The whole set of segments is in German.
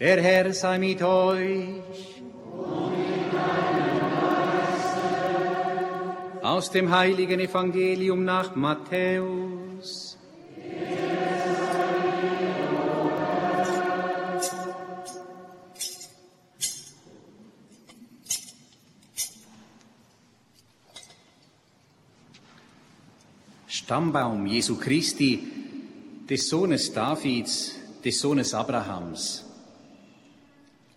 Der Herr sei mit euch. Aus dem heiligen Evangelium nach Matthäus. Stammbaum Jesu Christi, des Sohnes Davids, des Sohnes Abrahams.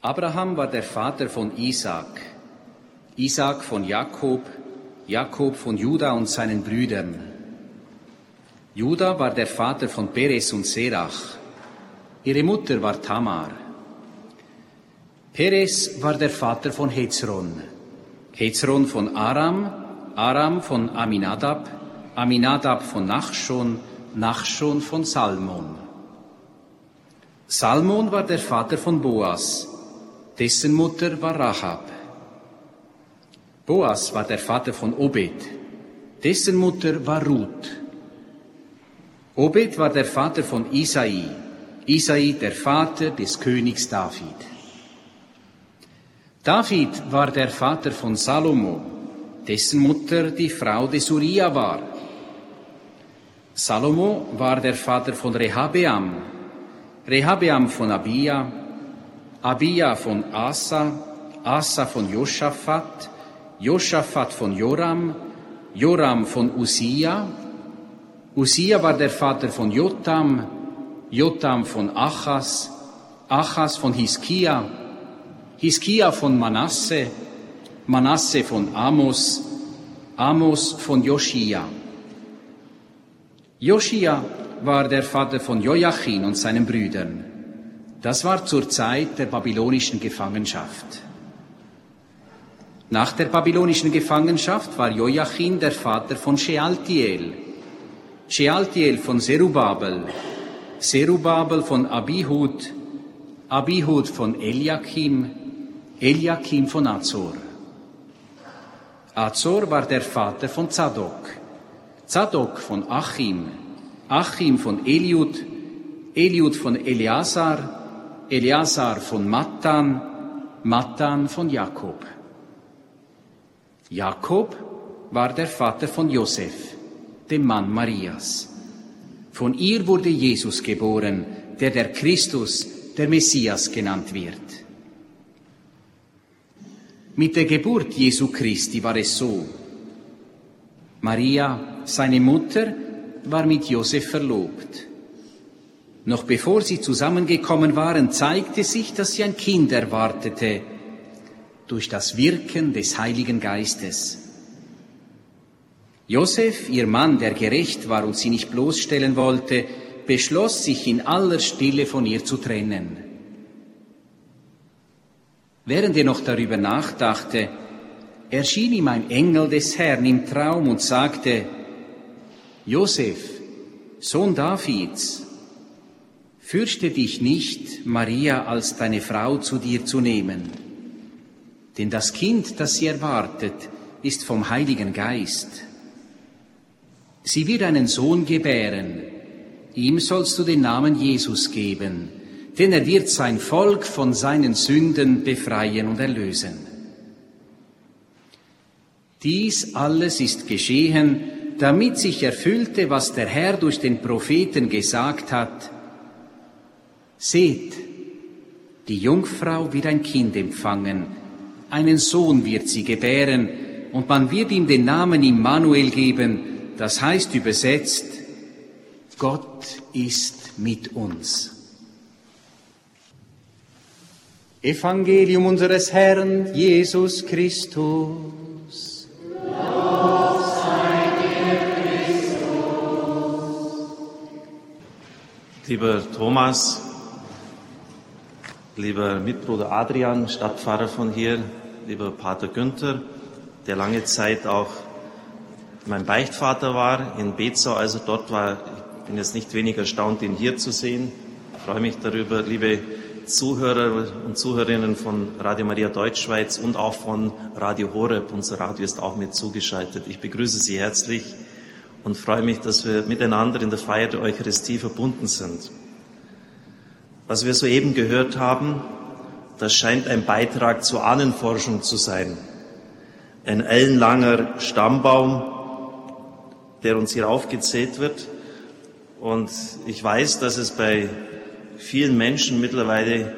Abraham war der Vater von Isaak, Isaak von Jakob, Jakob von Juda und seinen Brüdern. Juda war der Vater von Peres und Serach. Ihre Mutter war Tamar. Peres war der Vater von Hezron, Hezron von Aram, Aram von Aminadab, Aminadab von Nachschon, Nachschon von Salmon. Salmon war der Vater von Boas, dessen Mutter war Rahab. Boas war der Vater von Obed, dessen Mutter war Ruth. Obed war der Vater von Isai, Isai der Vater des Königs David. David war der Vater von Salomo, dessen Mutter die Frau des Uriah war. Salomo war der Vater von Rehabeam, Rehabeam von Abia, Abia von Asa, Asa von Josaphat, Josaphat von Joram, Joram von Usia, Usia war der Vater von Jotam, Jotam von Achas, Achas von Hiskia, Hiskia von Manasse, Manasse von Amos, Amos von Joschia. Joschia war der Vater von Joachim und seinen Brüdern. Das war zur Zeit der babylonischen Gefangenschaft. Nach der babylonischen Gefangenschaft war Joachim der Vater von Shealtiel, Shealtiel von Zerubabel, Zerubabel von Abihud, Abihud von Eliakim, Eliakim von Azor. Azor war der Vater von Zadok, Zadok von Achim, Achim von Eliud, Eliud von Eleazar, Eleazar von Mattan, Mattan von Jakob. Jakob war der Vater von Josef, dem Mann Marias. Von ihr wurde Jesus geboren, der der Christus, der Messias genannt wird. Mit der Geburt Jesu Christi war es so. Maria, seine Mutter, war mit Josef verlobt. Noch bevor sie zusammengekommen waren, zeigte sich, dass sie ein Kind erwartete durch das Wirken des Heiligen Geistes. Josef, ihr Mann, der gerecht war und sie nicht bloßstellen wollte, beschloss sich in aller Stille von ihr zu trennen. Während er noch darüber nachdachte, erschien ihm ein Engel des Herrn im Traum und sagte, Josef, Sohn Davids, fürchte dich nicht, Maria als deine Frau zu dir zu nehmen, denn das Kind, das sie erwartet, ist vom Heiligen Geist. Sie wird einen Sohn gebären, ihm sollst du den Namen Jesus geben, denn er wird sein Volk von seinen Sünden befreien und erlösen. Dies alles ist geschehen, damit sich erfüllte, was der Herr durch den Propheten gesagt hat. Seht, die Jungfrau wird ein Kind empfangen, einen Sohn wird sie gebären, und man wird ihm den Namen Immanuel geben, das heißt übersetzt, Gott ist mit uns. Evangelium unseres Herrn Jesus Christus. Lieber Thomas, lieber Mitbruder Adrian, Stadtpfarrer von hier, lieber Pater Günther, der lange Zeit auch mein Beichtvater war in Bezau, also dort war, ich bin jetzt nicht wenig erstaunt, ihn hier zu sehen. Ich freue mich darüber, liebe Zuhörer und Zuhörerinnen von Radio Maria Deutschschweiz und auch von Radio Horeb. Unser Radio ist auch mit zugeschaltet. Ich begrüße Sie herzlich und freue mich, dass wir miteinander in der Feier der Eucharistie verbunden sind. Was wir soeben gehört haben, das scheint ein Beitrag zur Ahnenforschung zu sein. Ein ellenlanger Stammbaum, der uns hier aufgezählt wird. Und ich weiß, dass es bei vielen Menschen mittlerweile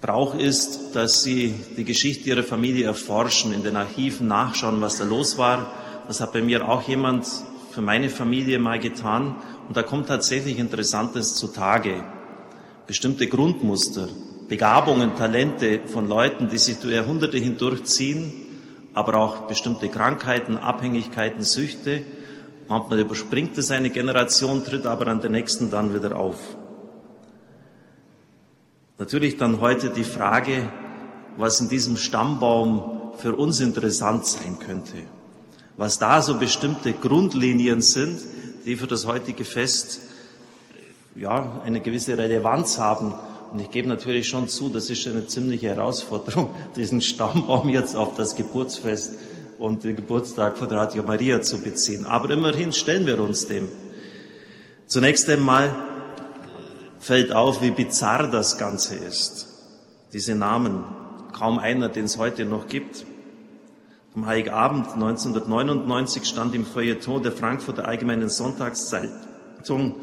Brauch ist, dass sie die Geschichte ihrer Familie erforschen, in den Archiven nachschauen, was da los war. Das hat bei mir auch jemand für meine Familie mal getan. Und da kommt tatsächlich Interessantes zutage. Bestimmte Grundmuster, Begabungen, Talente von Leuten, die sich durch Jahrhunderte hindurchziehen, aber auch bestimmte Krankheiten, Abhängigkeiten, Süchte. Manchmal überspringt es eine Generation, tritt aber an der nächsten dann wieder auf. Natürlich dann heute die Frage, was in diesem Stammbaum für uns interessant sein könnte. Was da so bestimmte Grundlinien sind, die für das heutige Fest ja, eine gewisse Relevanz haben. Und ich gebe natürlich schon zu, das ist eine ziemliche Herausforderung, diesen Stammbaum jetzt auf das Geburtsfest und den Geburtstag von Radio Maria zu beziehen. Aber immerhin stellen wir uns dem. Zunächst einmal fällt auf, wie bizarr das Ganze ist. Diese Namen, kaum einer, den es heute noch gibt. Am Heiligabend 1999 stand im Feuilleton der Frankfurter Allgemeinen Sonntagszeitung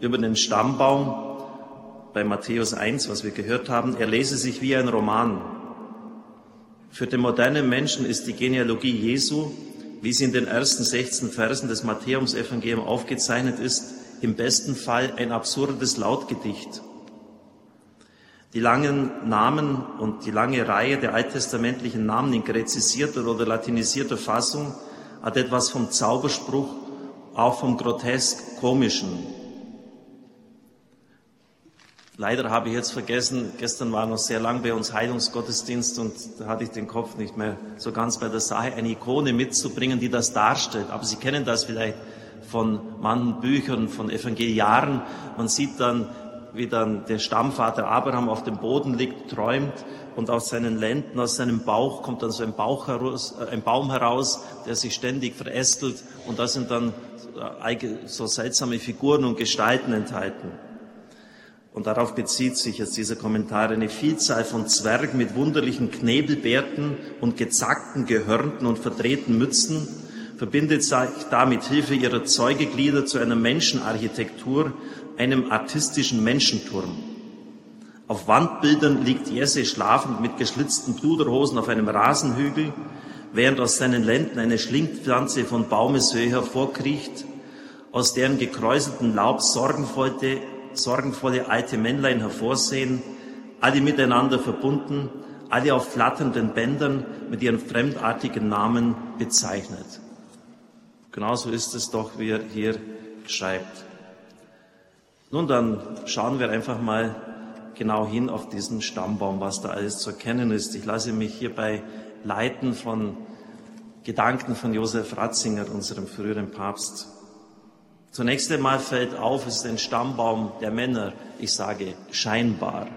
über den Stammbaum bei Matthäus 1, was wir gehört haben, er lese sich wie ein Roman. Für den modernen Menschen ist die Genealogie Jesu, wie sie in den ersten 16 Versen des Matthäus-Evangeliums aufgezeichnet ist, im besten Fall ein absurdes Lautgedicht. Die langen Namen und die lange Reihe der alttestamentlichen Namen in gräzisierter oder latinisierter Fassung hat etwas vom Zauberspruch, auch vom grotesk komischen. Leider habe ich jetzt vergessen, gestern war noch sehr lang bei uns Heilungsgottesdienst und da hatte ich den Kopf nicht mehr so ganz bei der Sache, eine Ikone mitzubringen, die das darstellt. Aber Sie kennen das vielleicht von manchen Büchern, von Evangeliaren. Man sieht dann, wie dann der Stammvater Abraham auf dem Boden liegt, träumt und aus seinen Lenden, aus seinem Bauch kommt dann so ein, Bauch heraus, äh, ein Baum heraus, der sich ständig verästelt und da sind dann so seltsame Figuren und Gestalten enthalten. Und darauf bezieht sich jetzt dieser Kommentar eine Vielzahl von Zwergen mit wunderlichen Knebelbärten und gezackten Gehörnten und verdrehten Mützen verbindet sich da mit Hilfe ihrer Zeugeglieder zu einer Menschenarchitektur, einem artistischen Menschenturm. Auf Wandbildern liegt Jesse schlafend mit geschlitzten Pluderhosen auf einem Rasenhügel, während aus seinen Lenden eine Schlingpflanze von Baumeshöhe hervorkriecht, aus deren gekräuselten Laub sorgenvolle sorgenvolle alte Männlein hervorsehen, alle miteinander verbunden, alle auf flatternden Bändern mit ihren fremdartigen Namen bezeichnet. Genauso ist es doch, wie er hier schreibt. Nun, dann schauen wir einfach mal genau hin auf diesen Stammbaum, was da alles zu erkennen ist. Ich lasse mich hierbei leiten von Gedanken von Josef Ratzinger, unserem früheren Papst. Zunächst einmal fällt auf, es ist ein Stammbaum der Männer. Ich sage scheinbar.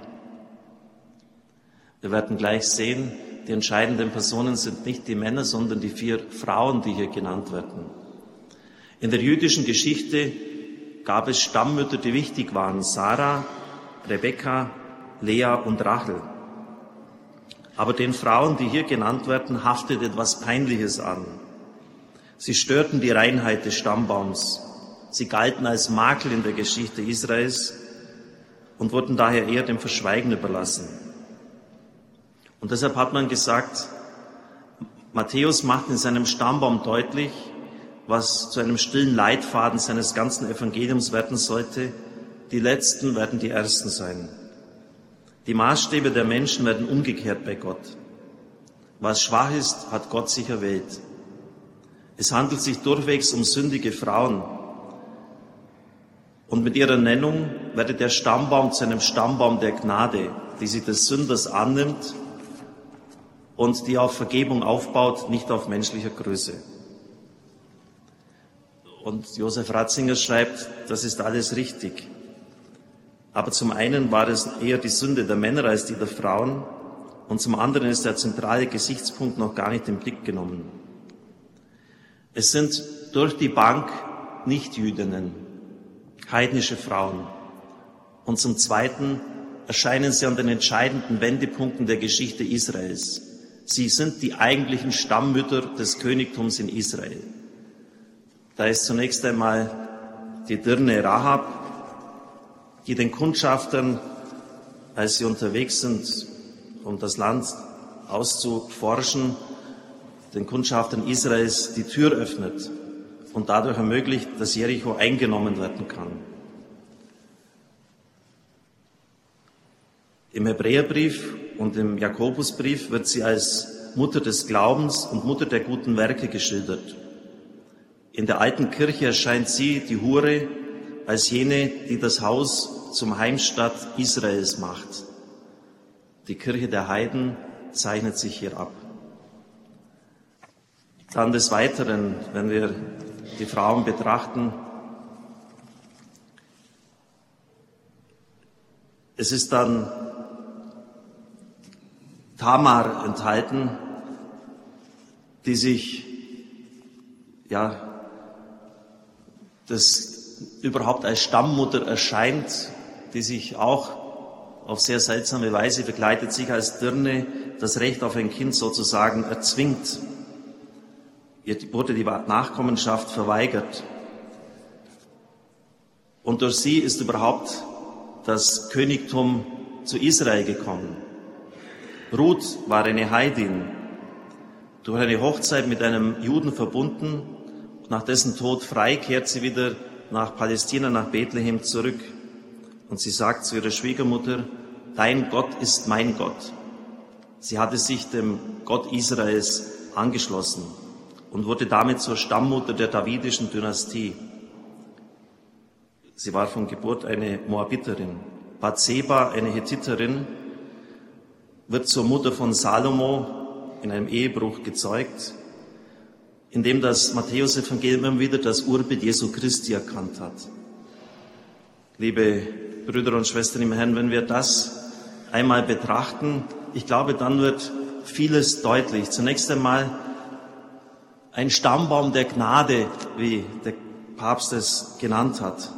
Wir werden gleich sehen, die entscheidenden Personen sind nicht die Männer, sondern die vier Frauen, die hier genannt werden. In der jüdischen Geschichte gab es Stammmütter, die wichtig waren. Sarah, Rebekka, Lea und Rachel. Aber den Frauen, die hier genannt werden, haftet etwas Peinliches an. Sie störten die Reinheit des Stammbaums. Sie galten als Makel in der Geschichte Israels und wurden daher eher dem Verschweigen überlassen. Und deshalb hat man gesagt, Matthäus macht in seinem Stammbaum deutlich, was zu einem stillen Leitfaden seines ganzen Evangeliums werden sollte. Die Letzten werden die Ersten sein. Die Maßstäbe der Menschen werden umgekehrt bei Gott. Was schwach ist, hat Gott sich erwählt. Es handelt sich durchwegs um sündige Frauen, und mit ihrer Nennung werde der Stammbaum zu einem Stammbaum der Gnade, die sich des Sünders annimmt und die auf Vergebung aufbaut, nicht auf menschlicher Größe. Und Josef Ratzinger schreibt, das ist alles richtig. Aber zum einen war es eher die Sünde der Männer als die der Frauen und zum anderen ist der zentrale Gesichtspunkt noch gar nicht in Blick genommen. Es sind durch die Bank Nichtjüdinnen, heidnische Frauen. Und zum Zweiten erscheinen sie an den entscheidenden Wendepunkten der Geschichte Israels. Sie sind die eigentlichen Stammmütter des Königtums in Israel. Da ist zunächst einmal die Dirne Rahab, die den Kundschaftern, als sie unterwegs sind, um das Land auszuforschen, den Kundschaftern Israels die Tür öffnet und dadurch ermöglicht, dass Jericho eingenommen werden kann. Im Hebräerbrief und im Jakobusbrief wird sie als Mutter des Glaubens und Mutter der guten Werke geschildert. In der alten Kirche erscheint sie, die Hure, als jene, die das Haus zum Heimstatt Israels macht. Die Kirche der Heiden zeichnet sich hier ab. Dann des Weiteren, wenn wir die Frauen betrachten, es ist dann Tamar enthalten, die sich, ja, das überhaupt als Stammmutter erscheint, die sich auch auf sehr seltsame Weise begleitet, sich als Dirne das Recht auf ein Kind sozusagen erzwingt. Ihr wurde die Nachkommenschaft verweigert. Und durch sie ist überhaupt das Königtum zu Israel gekommen. Ruth war eine Heidin, durch eine Hochzeit mit einem Juden verbunden. Nach dessen Tod frei kehrt sie wieder nach Palästina, nach Bethlehem zurück. Und sie sagt zu ihrer Schwiegermutter, dein Gott ist mein Gott. Sie hatte sich dem Gott Israels angeschlossen und wurde damit zur Stammmutter der davidischen Dynastie. Sie war von Geburt eine Moabiterin. Bathseba, eine Hethiterin, wird zur Mutter von Salomo in einem Ehebruch gezeugt, in dem das Matthäus-Evangelium wieder das Urbild Jesu Christi erkannt hat. Liebe Brüder und Schwestern im Herrn, wenn wir das einmal betrachten, ich glaube, dann wird vieles deutlich. Zunächst einmal ein Stammbaum der Gnade, wie der Papst es genannt hat.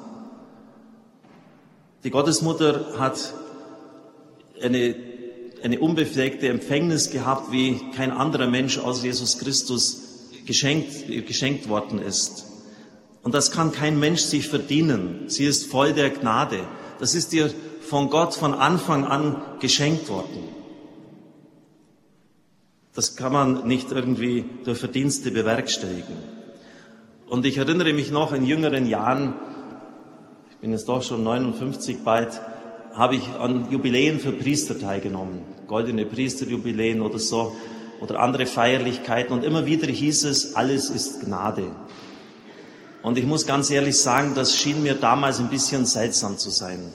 Die Gottesmutter hat eine eine unbefleckte Empfängnis gehabt, wie kein anderer Mensch außer Jesus Christus geschenkt, geschenkt worden ist. Und das kann kein Mensch sich verdienen. Sie ist voll der Gnade. Das ist ihr von Gott von Anfang an geschenkt worden. Das kann man nicht irgendwie durch Verdienste bewerkstelligen. Und ich erinnere mich noch in jüngeren Jahren, ich bin jetzt doch schon 59 bald, habe ich an Jubiläen für Priester teilgenommen, goldene Priesterjubiläen oder so oder andere Feierlichkeiten und immer wieder hieß es, alles ist Gnade. Und ich muss ganz ehrlich sagen, das schien mir damals ein bisschen seltsam zu sein.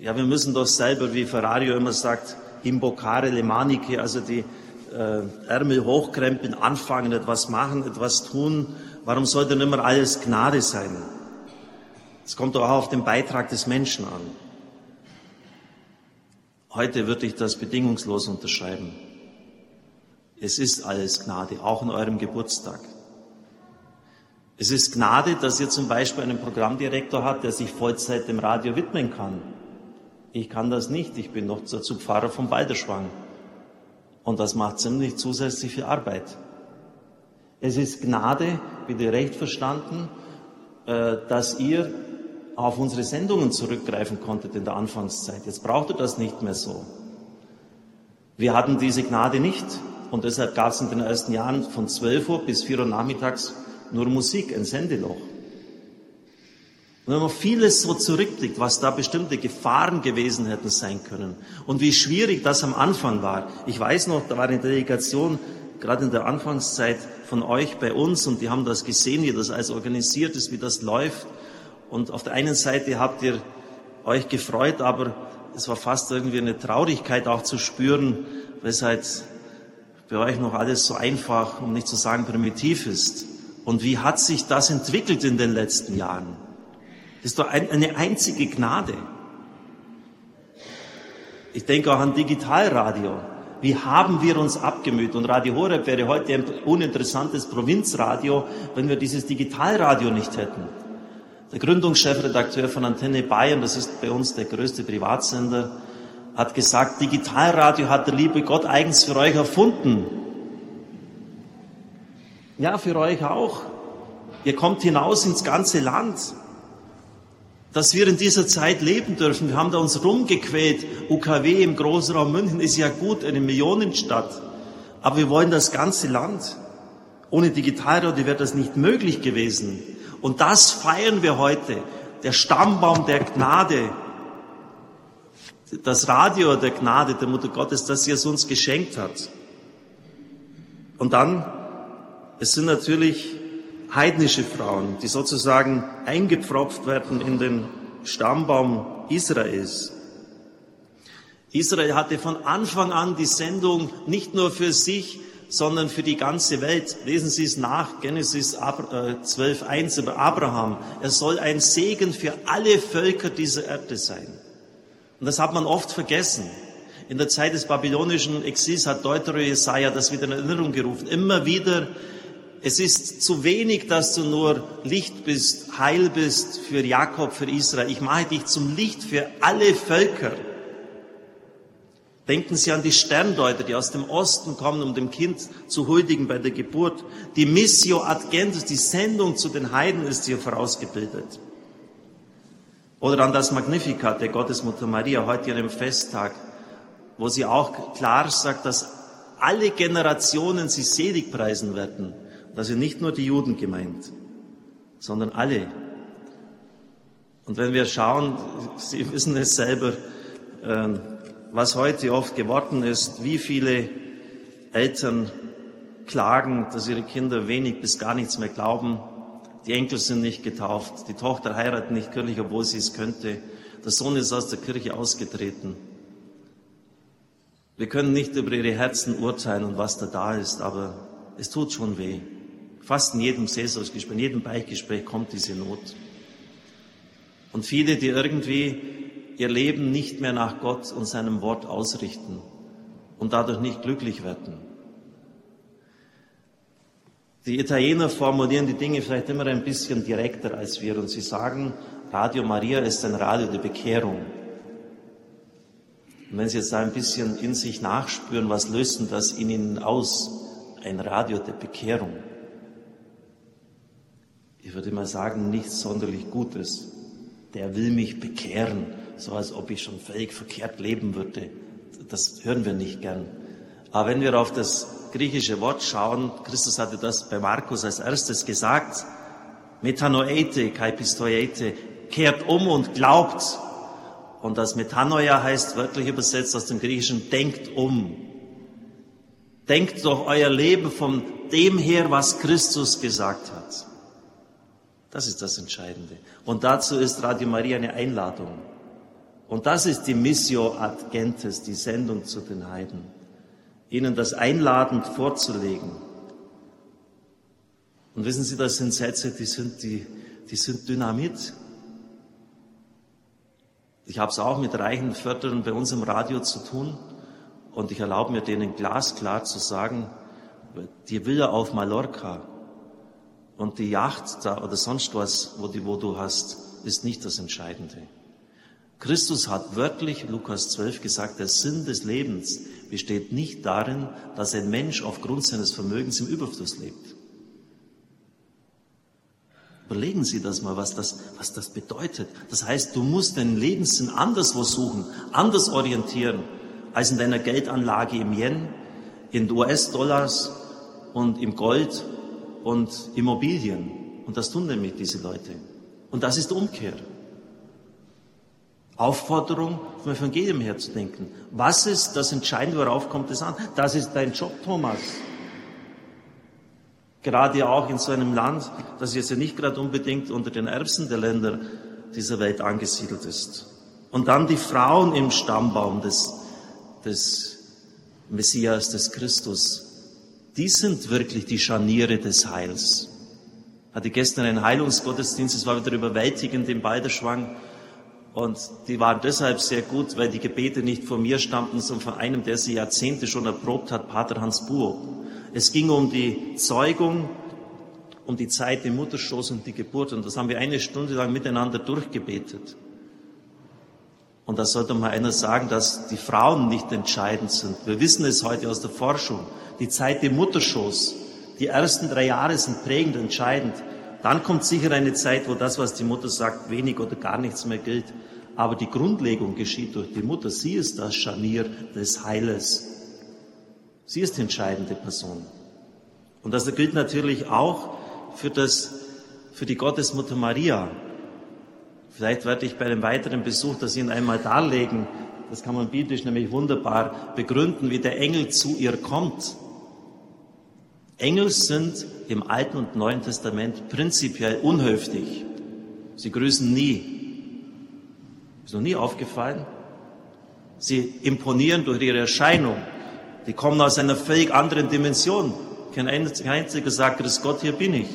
Ja, wir müssen doch selber, wie Ferrario immer sagt, imbocare le maniche, also die äh, Ärmel hochkrempeln, anfangen, etwas machen, etwas tun. Warum soll denn immer alles Gnade sein? Es kommt doch auch auf den Beitrag des Menschen an. Heute würde ich das bedingungslos unterschreiben. Es ist alles Gnade, auch in eurem Geburtstag. Es ist Gnade, dass ihr zum Beispiel einen Programmdirektor habt, der sich Vollzeit dem Radio widmen kann. Ich kann das nicht. Ich bin noch dazu Pfarrer vom Balderschwang. Und das macht ziemlich zusätzlich viel Arbeit. Es ist Gnade, bitte recht verstanden, äh, dass ihr auf unsere Sendungen zurückgreifen konntet in der Anfangszeit. Jetzt braucht ihr das nicht mehr so. Wir hatten diese Gnade nicht und deshalb gab es in den ersten Jahren von 12 Uhr bis 4 Uhr nachmittags nur Musik, ein Sendeloch. Und wenn man vieles so zurückblickt, was da bestimmte Gefahren gewesen hätten sein können und wie schwierig das am Anfang war. Ich weiß noch, da war eine Delegation gerade in der Anfangszeit von euch bei uns und die haben das gesehen, wie das alles organisiert ist, wie das läuft. Und auf der einen Seite habt ihr euch gefreut, aber es war fast irgendwie eine Traurigkeit auch zu spüren, weshalb bei euch noch alles so einfach, um nicht zu sagen primitiv ist. Und wie hat sich das entwickelt in den letzten Jahren? Das ist doch eine einzige Gnade. Ich denke auch an Digitalradio. Wie haben wir uns abgemüht? Und Radio Horeb wäre heute ein uninteressantes Provinzradio, wenn wir dieses Digitalradio nicht hätten. Der Gründungschefredakteur von Antenne Bayern, das ist bei uns der größte Privatsender, hat gesagt, Digitalradio hat der liebe Gott eigens für euch erfunden. Ja, für euch auch. Ihr kommt hinaus ins ganze Land. Dass wir in dieser Zeit leben dürfen. Wir haben da uns rumgequält. UKW im Großraum München ist ja gut, eine Millionenstadt. Aber wir wollen das ganze Land. Ohne Digitalradio wäre das nicht möglich gewesen. Und das feiern wir heute. Der Stammbaum der Gnade. Das Radio der Gnade der Mutter Gottes, das sie es uns geschenkt hat. Und dann, es sind natürlich heidnische Frauen, die sozusagen eingepfropft werden in den Stammbaum Israels. Israel hatte von Anfang an die Sendung nicht nur für sich, sondern für die ganze Welt. Lesen Sie es nach, Genesis 12.1 äh, über Abraham. Er soll ein Segen für alle Völker dieser Erde sein. Und das hat man oft vergessen. In der Zeit des babylonischen Exils hat Deutero Jesaja das wieder in Erinnerung gerufen. Immer wieder, es ist zu wenig, dass du nur Licht bist, Heil bist für Jakob, für Israel. Ich mache dich zum Licht für alle Völker. Denken Sie an die Sterndeuter, die aus dem Osten kommen, um dem Kind zu huldigen bei der Geburt. Die Missio ad Gentis, die Sendung zu den Heiden ist hier vorausgebildet. Oder an das Magnificat der Gottesmutter Maria, heute dem Festtag, wo sie auch klar sagt, dass alle Generationen sie selig preisen werden. Da sind nicht nur die Juden gemeint, sondern alle. Und wenn wir schauen, Sie wissen es selber, ähm, was heute oft geworden ist, wie viele Eltern klagen, dass ihre Kinder wenig bis gar nichts mehr glauben. Die Enkel sind nicht getauft, die Tochter heiratet nicht kirchlich, obwohl sie es könnte. Der Sohn ist aus der Kirche ausgetreten. Wir können nicht über ihre Herzen urteilen und was da da ist, aber es tut schon weh. Fast in jedem Seelsorgsgespräch, in jedem Beichtgespräch kommt diese Not. Und viele, die irgendwie ihr Leben nicht mehr nach Gott und seinem Wort ausrichten und dadurch nicht glücklich werden. Die Italiener formulieren die Dinge vielleicht immer ein bisschen direkter als wir und sie sagen, Radio Maria ist ein Radio der Bekehrung. Und wenn Sie jetzt da ein bisschen in sich nachspüren, was löst denn das in Ihnen aus? Ein Radio der Bekehrung. Ich würde mal sagen, nichts sonderlich Gutes. Der will mich bekehren so als ob ich schon völlig verkehrt leben würde. Das hören wir nicht gern. Aber wenn wir auf das griechische Wort schauen, Christus hatte das bei Markus als erstes gesagt, Metanoete, kai pistoiete, kehrt um und glaubt. Und das Metanoia heißt wörtlich übersetzt aus dem Griechischen, denkt um. Denkt doch euer Leben von dem her, was Christus gesagt hat. Das ist das Entscheidende. Und dazu ist Radio Maria eine Einladung. Und das ist die Missio ad Gentes, die Sendung zu den Heiden, ihnen das einladend vorzulegen. Und wissen Sie, das sind Sätze, die sind, die, die sind Dynamit. Ich habe es auch mit reichen Förderern bei uns im Radio zu tun und ich erlaube mir denen glasklar zu sagen, die Villa auf Mallorca und die Yacht da oder sonst was, wo, die, wo du hast, ist nicht das Entscheidende. Christus hat wörtlich, Lukas 12, gesagt, der Sinn des Lebens besteht nicht darin, dass ein Mensch aufgrund seines Vermögens im Überfluss lebt. Überlegen Sie das mal, was das, was das bedeutet. Das heißt, du musst deinen Lebenssinn anderswo suchen, anders orientieren, als in deiner Geldanlage im Yen, in US-Dollars und im Gold und Immobilien. Und das tun nämlich diese Leute. Und das ist Umkehr. Aufforderung, vom Evangelium her zu denken. Was ist das Entscheidende, worauf kommt es an? Das ist dein Job, Thomas. Gerade auch in so einem Land, das jetzt ja nicht gerade unbedingt unter den Erbsen der Länder dieser Welt angesiedelt ist. Und dann die Frauen im Stammbaum des, des Messias, des Christus. Die sind wirklich die Scharniere des Heils. Hatte gestern einen Heilungsgottesdienst, es war wieder überwältigend im Balderschwang. Und die waren deshalb sehr gut, weil die Gebete nicht von mir stammten, sondern von einem, der sie Jahrzehnte schon erprobt hat, Pater Hans Buhr. Es ging um die Zeugung um die Zeit im Mutterschoß und die Geburt. Und das haben wir eine Stunde lang miteinander durchgebetet. Und da sollte mal einer sagen, dass die Frauen nicht entscheidend sind. Wir wissen es heute aus der Forschung. Die Zeit im Mutterschoß, die ersten drei Jahre sind prägend, entscheidend. Dann kommt sicher eine Zeit, wo das, was die Mutter sagt, wenig oder gar nichts mehr gilt. Aber die Grundlegung geschieht durch die Mutter. Sie ist das Scharnier des Heiles. Sie ist die entscheidende Person. Und das gilt natürlich auch für, das, für die Gottesmutter Maria. Vielleicht werde ich bei einem weiteren Besuch das Ihnen einmal darlegen. Das kann man biblisch nämlich wunderbar begründen, wie der Engel zu ihr kommt. Engel sind im Alten und Neuen Testament prinzipiell unhöflich. Sie grüßen nie. Ist noch nie aufgefallen? Sie imponieren durch ihre Erscheinung. Die kommen aus einer völlig anderen Dimension. Kein einziger sagt, Grüß Gott, hier bin ich.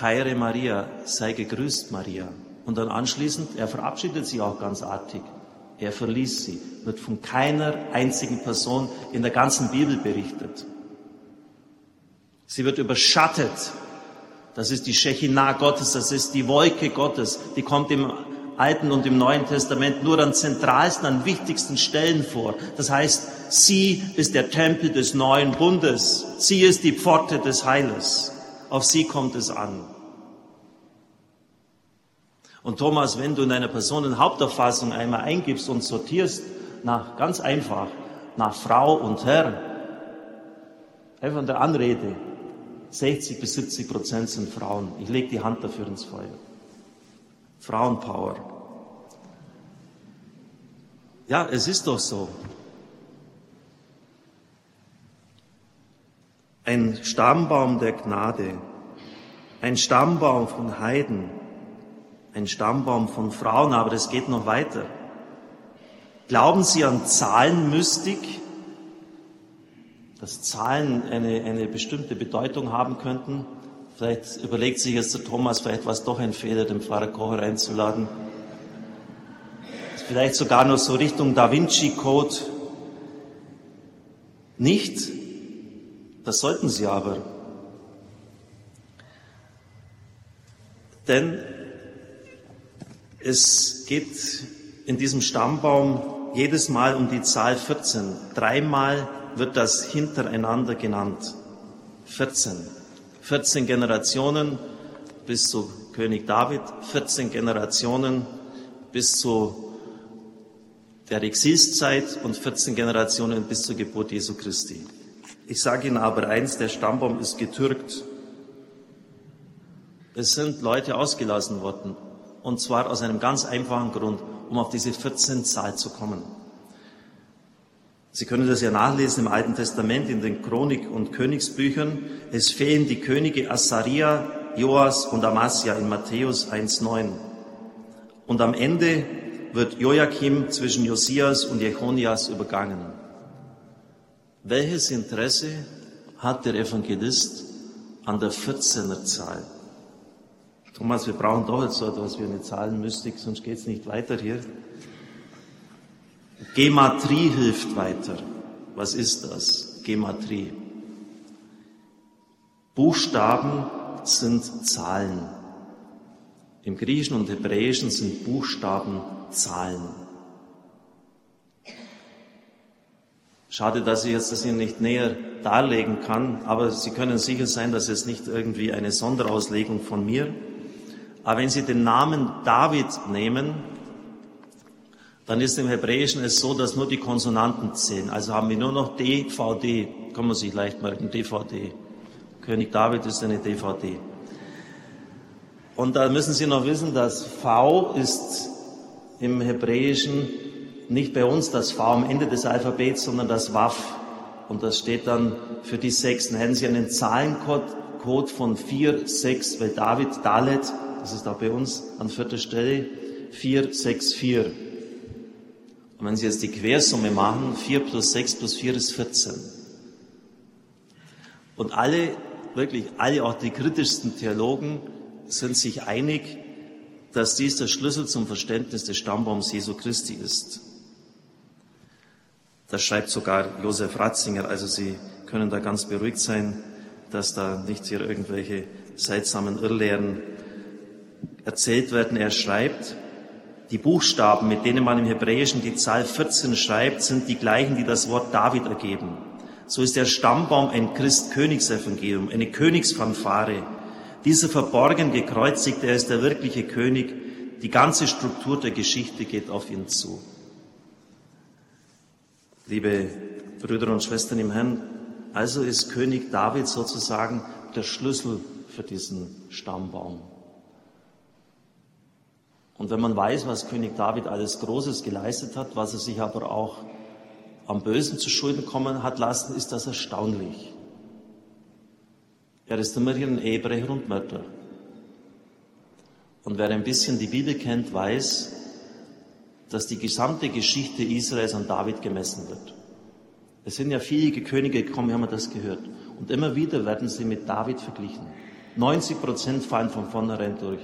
Heire Maria, sei gegrüßt Maria. Und dann anschließend, er verabschiedet sie auch ganz artig. Er verließ sie, wird von keiner einzigen Person in der ganzen Bibel berichtet. Sie wird überschattet. Das ist die Shechinah Gottes, das ist die Wolke Gottes. Die kommt im Alten und im Neuen Testament nur an zentralsten, an wichtigsten Stellen vor. Das heißt, sie ist der Tempel des neuen Bundes. Sie ist die Pforte des Heiles. Auf sie kommt es an. Und Thomas, wenn du in einer Personenhaupterfassung einmal eingibst und sortierst nach, ganz einfach, nach Frau und Herr, einfach in der Anrede, 60 bis 70 Prozent sind Frauen. Ich lege die Hand dafür ins Feuer. Frauenpower. Ja, es ist doch so. Ein Stammbaum der Gnade, ein Stammbaum von Heiden, ein Stammbaum von Frauen, aber es geht noch weiter. Glauben Sie an Zahlenmystik, dass Zahlen eine, eine bestimmte Bedeutung haben könnten? Vielleicht überlegt sich jetzt der Thomas, vielleicht war es doch ein Fehler, den Pfarrer Kocher einzuladen. Vielleicht sogar noch so Richtung Da Vinci Code. Nicht, das sollten sie aber. Denn es geht in diesem Stammbaum jedes Mal um die Zahl 14. Dreimal wird das hintereinander genannt. 14. 14 Generationen bis zu König David, 14 Generationen bis zu der Exilszeit und 14 Generationen bis zur Geburt Jesu Christi. Ich sage Ihnen aber eins, der Stammbaum ist getürkt. Es sind Leute ausgelassen worden. Und zwar aus einem ganz einfachen Grund, um auf diese 14 Zahl zu kommen. Sie können das ja nachlesen im Alten Testament, in den Chronik- und Königsbüchern. Es fehlen die Könige Asaria, Joas und Amasia in Matthäus 1,9. Und am Ende wird Joachim zwischen Josias und Jechonias übergangen. Welches Interesse hat der Evangelist an der 14er Zahl? Thomas, wir brauchen doch jetzt so etwas wie eine Zahlenmystik, sonst geht es nicht weiter hier. Gematrie hilft weiter. Was ist das? Gematrie. Buchstaben sind Zahlen. Im Griechischen und Hebräischen sind Buchstaben Zahlen. Schade, dass ich jetzt das Ihnen nicht näher darlegen kann, aber Sie können sicher sein, dass es nicht irgendwie eine Sonderauslegung von mir. Aber wenn Sie den Namen David nehmen, dann ist im Hebräischen es so, dass nur die Konsonanten zählen. Also haben wir nur noch DVD, kann man sich leicht merken, DVD. König David ist eine DVD. Und da müssen Sie noch wissen, dass V ist im Hebräischen nicht bei uns das V am Ende des Alphabets, sondern das Waf. Und das steht dann für die sechs. Dann hätten Sie einen Zahlencode von vier, sechs, weil David, Dalet, das ist auch bei uns an vierter Stelle, vier, sechs, vier. Und wenn Sie jetzt die Quersumme machen, vier plus sechs plus vier ist 14. Und alle, wirklich alle, auch die kritischsten Theologen, sind sich einig, dass dies der Schlüssel zum Verständnis des Stammbaums Jesu Christi ist. Das schreibt sogar Josef Ratzinger, also Sie können da ganz beruhigt sein. dass da nicht hier irgendwelche seltsamen Irrlehren erzählt werden. Er schreibt, die Buchstaben, mit denen man im Hebräischen die Zahl 14 schreibt, sind die gleichen, die das Wort David ergeben. So ist der Stammbaum ein Christ-Königsevangelium, eine Königsfanfare. Dieser verborgen gekreuzigte, er ist der wirkliche König. Die ganze Struktur der Geschichte geht auf ihn zu. Liebe Brüder und Schwestern im Herrn, also ist König David sozusagen der Schlüssel für diesen Stammbaum. Und wenn man weiß, was König David alles Großes geleistet hat, was er sich aber auch am Bösen zu Schulden kommen hat lassen, ist das erstaunlich. Er ist immerhin ein Ehebrecher und Mörder. Und wer ein bisschen die Bibel kennt, weiß, dass die gesamte Geschichte Israels an David gemessen wird. Es sind ja viele Könige gekommen, wir haben das gehört. Und immer wieder werden sie mit David verglichen. 90 Prozent fallen von vornherein durch.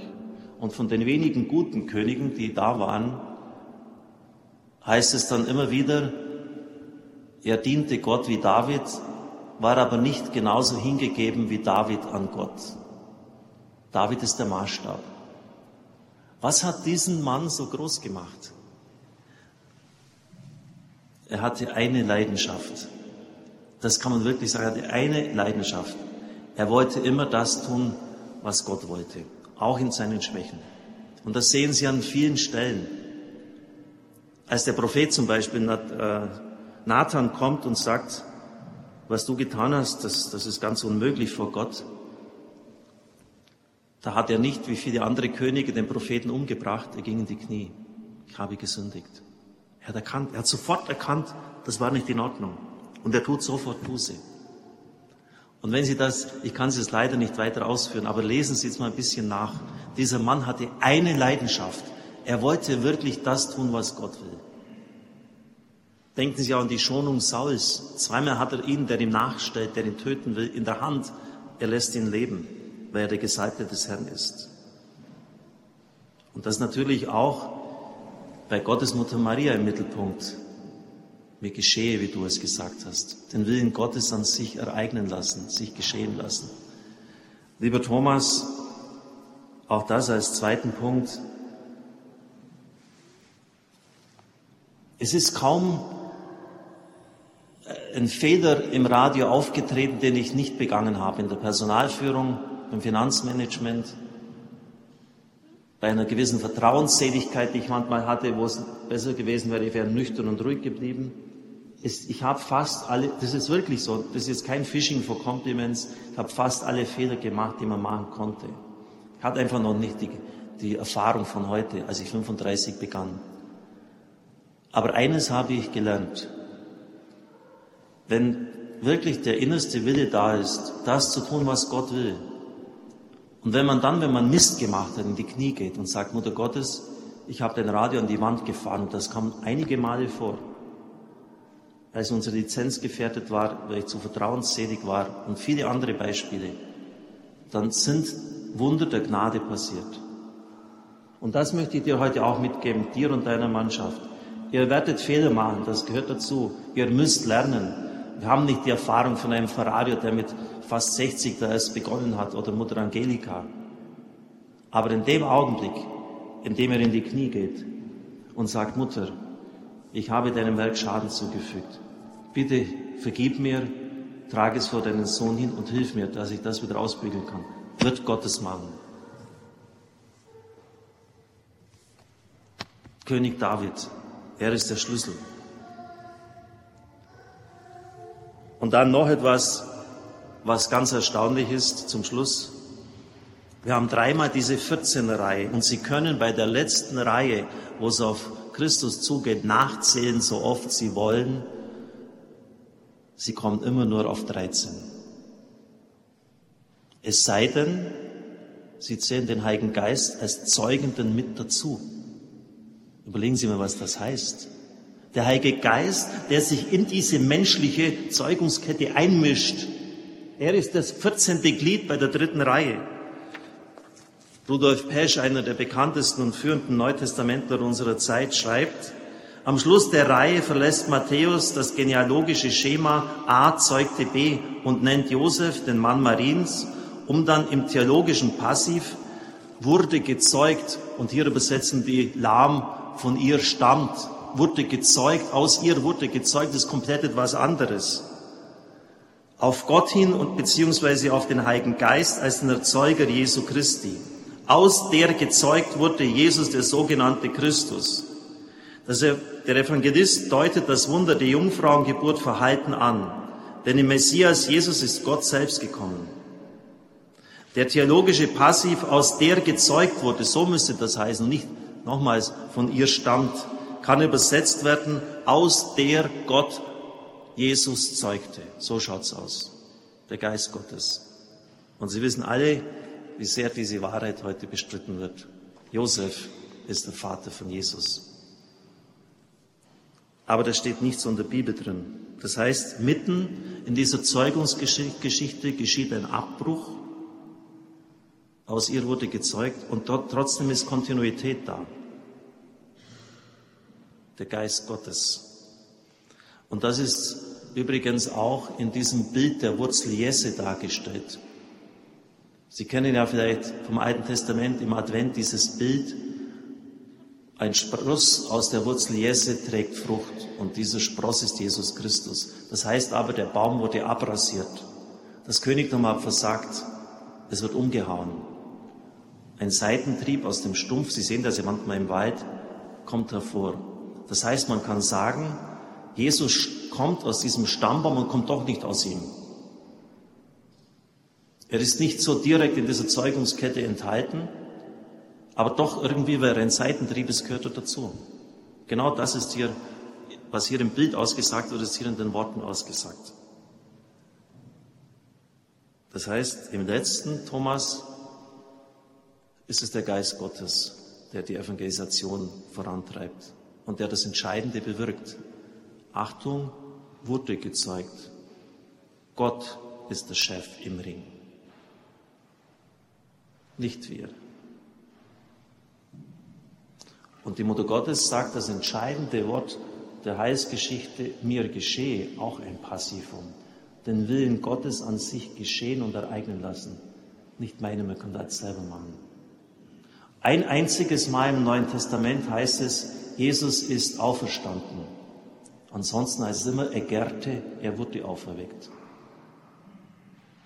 Und von den wenigen guten Königen, die da waren, heißt es dann immer wieder, er diente Gott wie David, war aber nicht genauso hingegeben wie David an Gott. David ist der Maßstab. Was hat diesen Mann so groß gemacht? Er hatte eine Leidenschaft. Das kann man wirklich sagen. Er hatte eine Leidenschaft. Er wollte immer das tun, was Gott wollte. Auch in seinen Schwächen. Und das sehen Sie an vielen Stellen. Als der Prophet zum Beispiel äh, Nathan kommt und sagt, was du getan hast, das, das ist ganz unmöglich vor Gott. Da hat er nicht, wie viele andere Könige, den Propheten umgebracht. Er ging in die Knie. Ich habe gesündigt. Er hat erkannt, er hat sofort erkannt, das war nicht in Ordnung. Und er tut sofort Buße. Und wenn Sie das, ich kann Sie es leider nicht weiter ausführen, aber lesen Sie jetzt mal ein bisschen nach. Dieser Mann hatte eine Leidenschaft. Er wollte wirklich das tun, was Gott will. Denken Sie auch an die Schonung Sauls. Zweimal hat er ihn, der ihm nachstellt, der ihn töten will, in der Hand. Er lässt ihn leben, weil er der Gesalbte des Herrn ist. Und das natürlich auch bei Gottes Mutter Maria im Mittelpunkt. Mir geschehe, wie du es gesagt hast. Den Willen Gottes an sich ereignen lassen, sich geschehen lassen. Lieber Thomas, auch das als zweiten Punkt. Es ist kaum ein Fehler im Radio aufgetreten, den ich nicht begangen habe in der Personalführung, im Finanzmanagement, bei einer gewissen Vertrauensseligkeit, die ich manchmal hatte, wo es besser gewesen wäre, ich wäre nüchtern und ruhig geblieben. Ich habe fast alle, das ist wirklich so, das ist kein Phishing for Compliments, ich habe fast alle Fehler gemacht, die man machen konnte. Ich hatte einfach noch nicht die, die Erfahrung von heute, als ich 35 begann. Aber eines habe ich gelernt. Wenn wirklich der innerste Wille da ist, das zu tun, was Gott will, und wenn man dann, wenn man Mist gemacht hat, in die Knie geht und sagt, Mutter Gottes, ich habe den Radio an die Wand gefahren das kam einige Male vor, als unsere Lizenz gefährdet war, weil ich zu vertrauensselig war und viele andere Beispiele, dann sind Wunder der Gnade passiert. Und das möchte ich dir heute auch mitgeben, dir und deiner Mannschaft. Ihr werdet Fehler machen, das gehört dazu. Ihr müsst lernen. Wir haben nicht die Erfahrung von einem Ferrari, der mit fast 60 da erst begonnen hat, oder Mutter Angelika. Aber in dem Augenblick, in dem er in die Knie geht und sagt, Mutter, ich habe deinem Werk Schaden zugefügt. Bitte vergib mir, trage es vor deinen Sohn hin und hilf mir, dass ich das wieder ausbügeln kann. Wird Gottes machen. König David, er ist der Schlüssel. Und dann noch etwas, was ganz erstaunlich ist zum Schluss. Wir haben dreimal diese 14 Reihe und Sie können bei der letzten Reihe, wo es auf Christus zugeht, nachzählen, so oft Sie wollen. Sie kommen immer nur auf 13. Es sei denn, Sie zählen den Heiligen Geist als Zeugenden mit dazu. Überlegen Sie mal, was das heißt. Der Heilige Geist, der sich in diese menschliche Zeugungskette einmischt, er ist das 14. Glied bei der dritten Reihe. Rudolf Pesch, einer der bekanntesten und führenden Neutestamentler unserer Zeit, schreibt, Am Schluss der Reihe verlässt Matthäus das genealogische Schema A zeugte B und nennt Josef, den Mann Mariens, um dann im theologischen Passiv wurde gezeugt, und hier übersetzen die Lahm von ihr stammt, wurde gezeugt, aus ihr wurde gezeugt, ist komplett etwas anderes. Auf Gott hin und beziehungsweise auf den Heiligen Geist als den Erzeuger Jesu Christi. Aus der gezeugt wurde Jesus, der sogenannte Christus. Also der Evangelist deutet das Wunder der Jungfrauengeburt verhalten an, denn im Messias Jesus ist Gott selbst gekommen. Der theologische Passiv, aus der gezeugt wurde, so müsste das heißen, nicht nochmals von ihr stammt, kann übersetzt werden, aus der Gott Jesus zeugte. So schaut's aus. Der Geist Gottes. Und Sie wissen alle, wie sehr diese Wahrheit heute bestritten wird. Josef ist der Vater von Jesus aber da steht nichts in der Bibel drin. Das heißt, mitten in dieser Zeugungsgeschichte geschieht ein Abbruch. Aus ihr wurde gezeugt und dort trotzdem ist Kontinuität da. Der Geist Gottes. Und das ist übrigens auch in diesem Bild der Wurzel Jesse dargestellt. Sie kennen ja vielleicht vom Alten Testament im Advent dieses Bild ein Spross aus der Wurzel Jesse trägt Frucht und dieser Spross ist Jesus Christus. Das heißt aber, der Baum wurde abrasiert. Das Königtum hat versagt. Es wird umgehauen. Ein Seitentrieb aus dem Stumpf, Sie sehen das ja manchmal im Wald, kommt hervor. Das heißt, man kann sagen, Jesus kommt aus diesem Stammbaum und kommt doch nicht aus ihm. Er ist nicht so direkt in dieser Zeugungskette enthalten, aber doch irgendwie wäre ein Seitentrieb, es gehört dazu. Genau das ist hier, was hier im Bild ausgesagt wird, ist hier in den Worten ausgesagt. Das heißt, im letzten Thomas ist es der Geist Gottes, der die Evangelisation vorantreibt und der das Entscheidende bewirkt. Achtung, wurde gezeugt. Gott ist der Chef im Ring. Nicht wir. Und die Mutter Gottes sagt das entscheidende Wort der Heilsgeschichte, mir geschehe, auch ein Passivum. Den Willen Gottes an sich geschehen und ereignen lassen. Nicht meine, man kann das selber machen. Ein einziges Mal im Neuen Testament heißt es, Jesus ist auferstanden. Ansonsten heißt es immer, er gärte, er wurde auferweckt.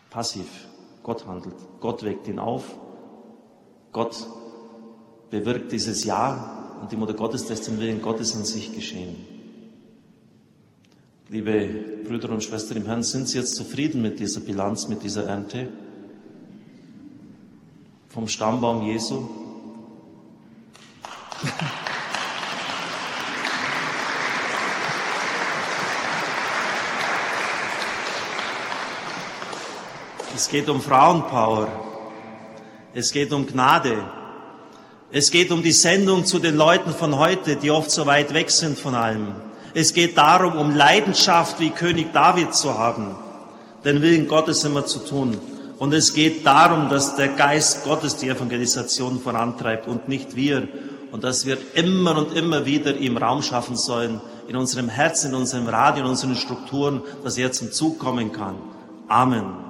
Passiv. Gott handelt. Gott weckt ihn auf. Gott bewirkt dieses Ja und die Mutter Gottes lässt den Willen Gottes an sich geschehen. Liebe Brüder und Schwestern im Herrn, sind Sie jetzt zufrieden mit dieser Bilanz, mit dieser Ernte? Vom Stammbaum Jesu? Es geht um Frauenpower. Es geht um Gnade. Es geht um die Sendung zu den Leuten von heute, die oft so weit weg sind von allem. Es geht darum, um Leidenschaft wie König David zu haben, den Willen Gottes immer zu tun. Und es geht darum, dass der Geist Gottes die Evangelisation vorantreibt und nicht wir. Und dass wir immer und immer wieder ihm Raum schaffen sollen, in unserem Herzen, in unserem Radio, in unseren Strukturen, dass er zum Zug kommen kann. Amen.